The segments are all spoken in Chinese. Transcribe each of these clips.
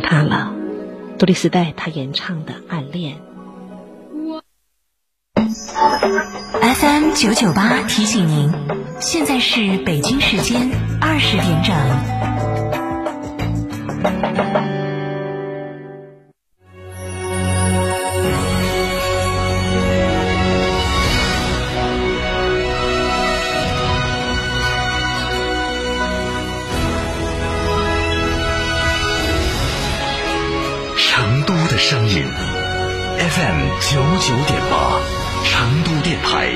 他了，杜丽丝带他演唱的《暗恋》。FM 九九八提醒您，现在是北京时间二十点整。FM 九九点八，成都电台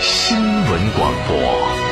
新闻广播。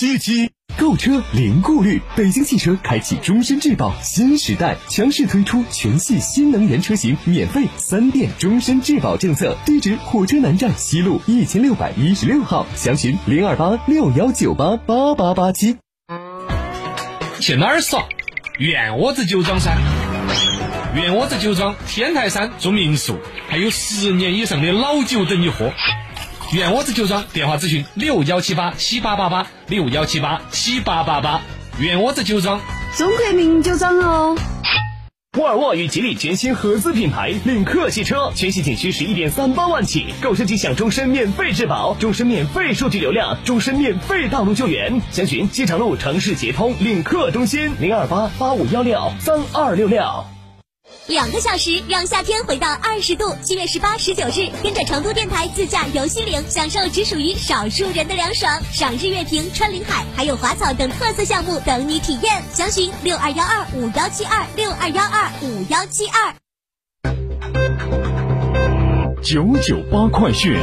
七七购车零顾虑，北京汽车开启终身质保新时代，强势推出全系新能源车型免费三电终身质保政策。地址：火车南站西路一千六百一十六号，详询零二八六幺九八八八八七。去哪儿耍？院窝子酒庄噻！院窝子酒庄天台山住民宿，还有十年以上的老酒等你喝。院窝子酒庄电话咨询六幺七八七八八八六幺七八七八八八。远窝子酒庄，中国名酒庄哦。沃尔沃与吉利全新合资品牌领克汽车，全系仅需十一点三八万起，购车即享终身免费质保、终身免费数据流量、终身免费道路救援。详询机场路城市捷通领克中心零二八八五幺六三二六六。两个小时，让夏天回到二十度。七月十八、十九日，跟着成都电台自驾游西岭，享受只属于少数人的凉爽。赏日月亭、穿林海，还有花草等特色项目等你体验。详询六二幺二五幺七二六二幺二五幺七二。九九八快讯，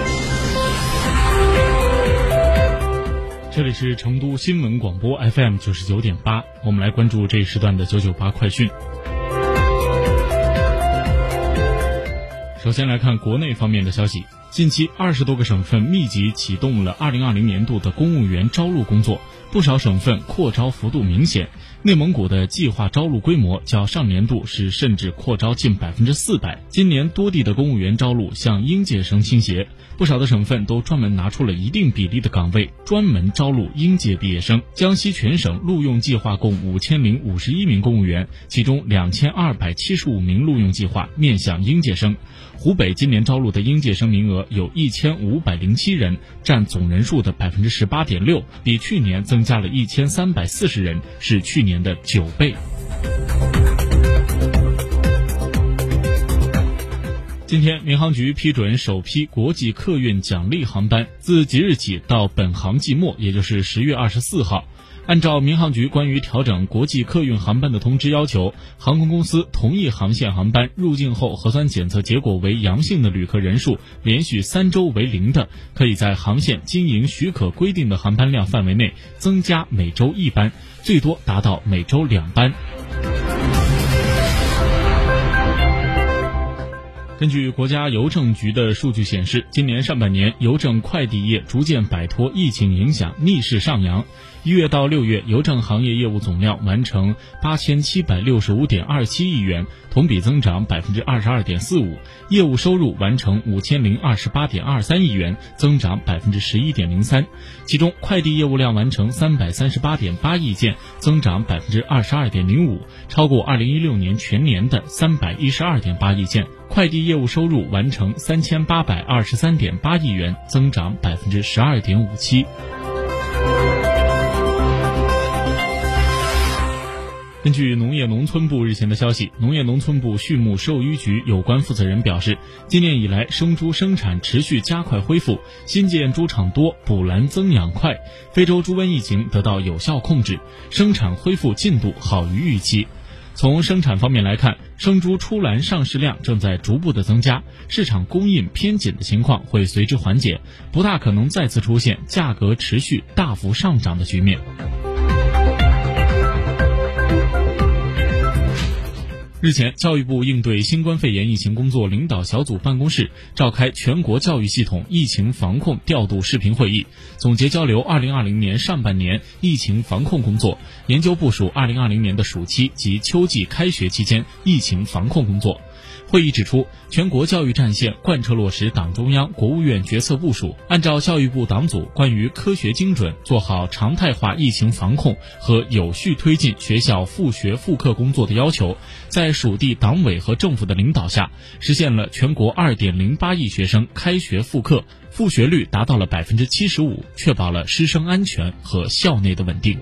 这里是成都新闻广播 FM 九十九点八，我们来关注这一时段的九九八快讯。首先来看国内方面的消息。近期，二十多个省份密集启动了二零二零年度的公务员招录工作，不少省份扩招幅度明显。内蒙古的计划招录规模较上年度是甚至扩招近百分之四百。今年多地的公务员招录向应届生倾斜，不少的省份都专门拿出了一定比例的岗位专门招录应届毕业生。江西全省录用计划共五千零五十一名公务员，其中两千二百七十五名录用计划面向应届生。湖北今年招录的应届生名额有一千五百零七人，占总人数的百分之十八点六，比去年增加了一千三百四十人，是去年的九倍。今天，民航局批准首批国际客运奖励航班，自即日起到本航季末，也就是十月二十四号。按照民航局关于调整国际客运航班的通知要求，航空公司同一航线航班入境后核酸检测结果为阳性的旅客人数连续三周为零的，可以在航线经营许可规定的航班量范围内增加每周一班，最多达到每周两班。根据国家邮政局的数据显示，今年上半年邮政快递业逐渐摆脱疫情影响，逆势上扬。一月到六月，邮政行业业务总量完成八千七百六十五点二七亿元，同比增长百分之二十二点四五；业务收入完成五千零二十八点二三亿元，增长百分之十一点零三。其中，快递业务量完成三百三十八点八亿件，增长百分之二十二点零五，超过二零一六年全年的三百一十二点八亿件。快递业务收入完成三千八百二十三点八亿元，增长百分之十二点五七。根据农业农村部日前的消息，农业农村部畜牧兽医局有关负责人表示，今年以来生猪生产持续加快恢复，新建猪场多，补栏增养快，非洲猪瘟疫情得到有效控制，生产恢复进度好于预期。从生产方面来看，生猪出栏上市量正在逐步的增加，市场供应偏紧的情况会随之缓解，不大可能再次出现价格持续大幅上涨的局面。日前，教育部应对新冠肺炎疫情工作领导小组办公室召开全国教育系统疫情防控调度视频会议，总结交流2020年上半年疫情防控工作，研究部署2020年的暑期及秋季开学期间疫情防控工作。会议指出，全国教育战线贯彻落实党中央、国务院决策部署，按照教育部党组关于科学精准做好常态化疫情防控和有序推进学校复学复课工作的要求，在在属地党委和政府的领导下，实现了全国二点零八亿学生开学复课，复学率达到了百分之七十五，确保了师生安全和校内的稳定。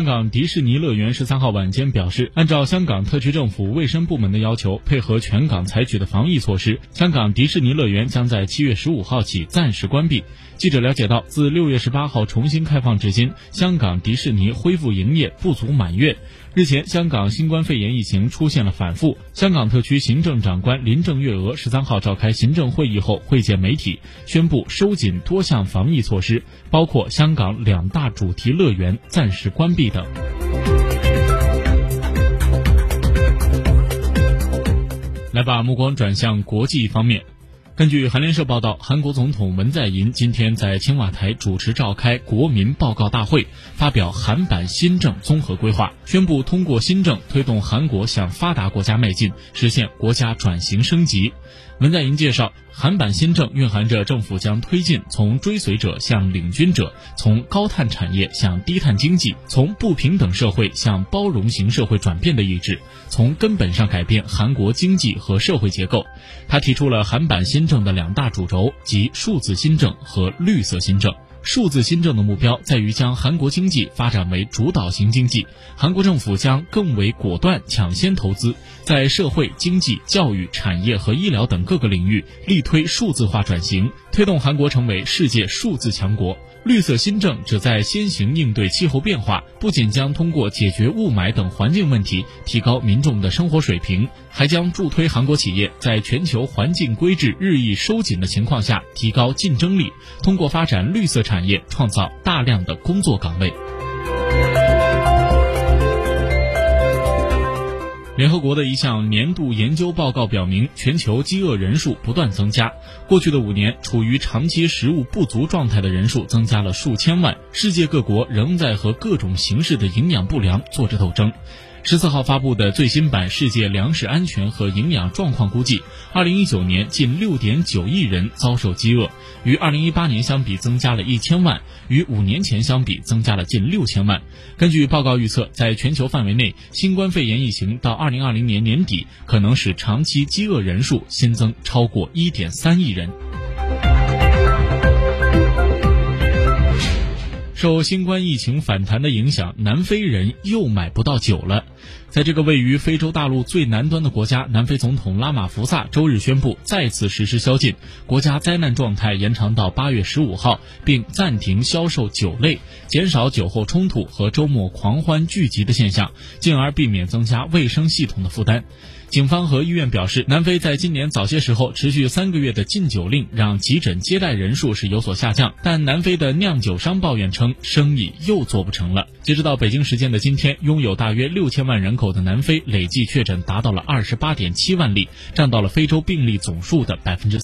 香港迪士尼乐园十三号晚间表示，按照香港特区政府卫生部门的要求，配合全港采取的防疫措施，香港迪士尼乐园将在七月十五号起暂时关闭。记者了解到，自六月十八号重新开放至今，香港迪士尼恢复营业不足满月。日前，香港新冠肺炎疫情出现了反复。香港特区行政长官林郑月娥十三号召开行政会议后会见媒体，宣布收紧多项防疫措施，包括香港两大主题乐园暂时关闭等。来把目光转向国际方面。根据韩联社报道，韩国总统文在寅今天在青瓦台主持召开国民报告大会，发表韩版新政综合规划，宣布通过新政推动韩国向发达国家迈进，实现国家转型升级。文在寅介绍，韩版新政蕴含着政府将推进从追随者向领军者，从高碳产业向低碳经济，从不平等社会向包容型社会转变的意志，从根本上改变韩国经济和社会结构。他提出了韩版新新政的两大主轴，即数字新政和绿色新政。数字新政的目标在于将韩国经济发展为主导型经济，韩国政府将更为果断抢先投资，在社会、经济、教育、产业和医疗等各个领域力推数字化转型，推动韩国成为世界数字强国。绿色新政旨在先行应对气候变化，不仅将通过解决雾霾等环境问题提高民众的生活水平，还将助推韩国企业在全球环境规制日益收紧的情况下提高竞争力，通过发展绿色产业创造大量的工作岗位。联合国的一项年度研究报告表明，全球饥饿人数不断增加。过去的五年，处于长期食物不足状态的人数增加了数千万。世界各国仍在和各种形式的营养不良做着斗争。十四号发布的最新版《世界粮食安全和营养状况估计》，二零一九年近六点九亿人遭受饥饿，与二零一八年相比增加了一千万，与五年前相比增加了近六千万。根据报告预测，在全球范围内，新冠肺炎疫情到二二零二零年年底可能使长期饥饿人数新增超过一点三亿人。受新冠疫情反弹的影响，南非人又买不到酒了。在这个位于非洲大陆最南端的国家，南非总统拉马福萨周日宣布再次实施宵禁，国家灾难状态延长到八月十五号，并暂停销售酒类，减少酒后冲突和周末狂欢聚集的现象，进而避免增加卫生系统的负担。警方和医院表示，南非在今年早些时候持续三个月的禁酒令，让急诊接待人数是有所下降。但南非的酿酒商抱怨称，生意又做不成了。截止到北京时间的今天，拥有大约六千万人口的南非累计确诊达到了二十八点七万例，占到了非洲病例总数的百分之。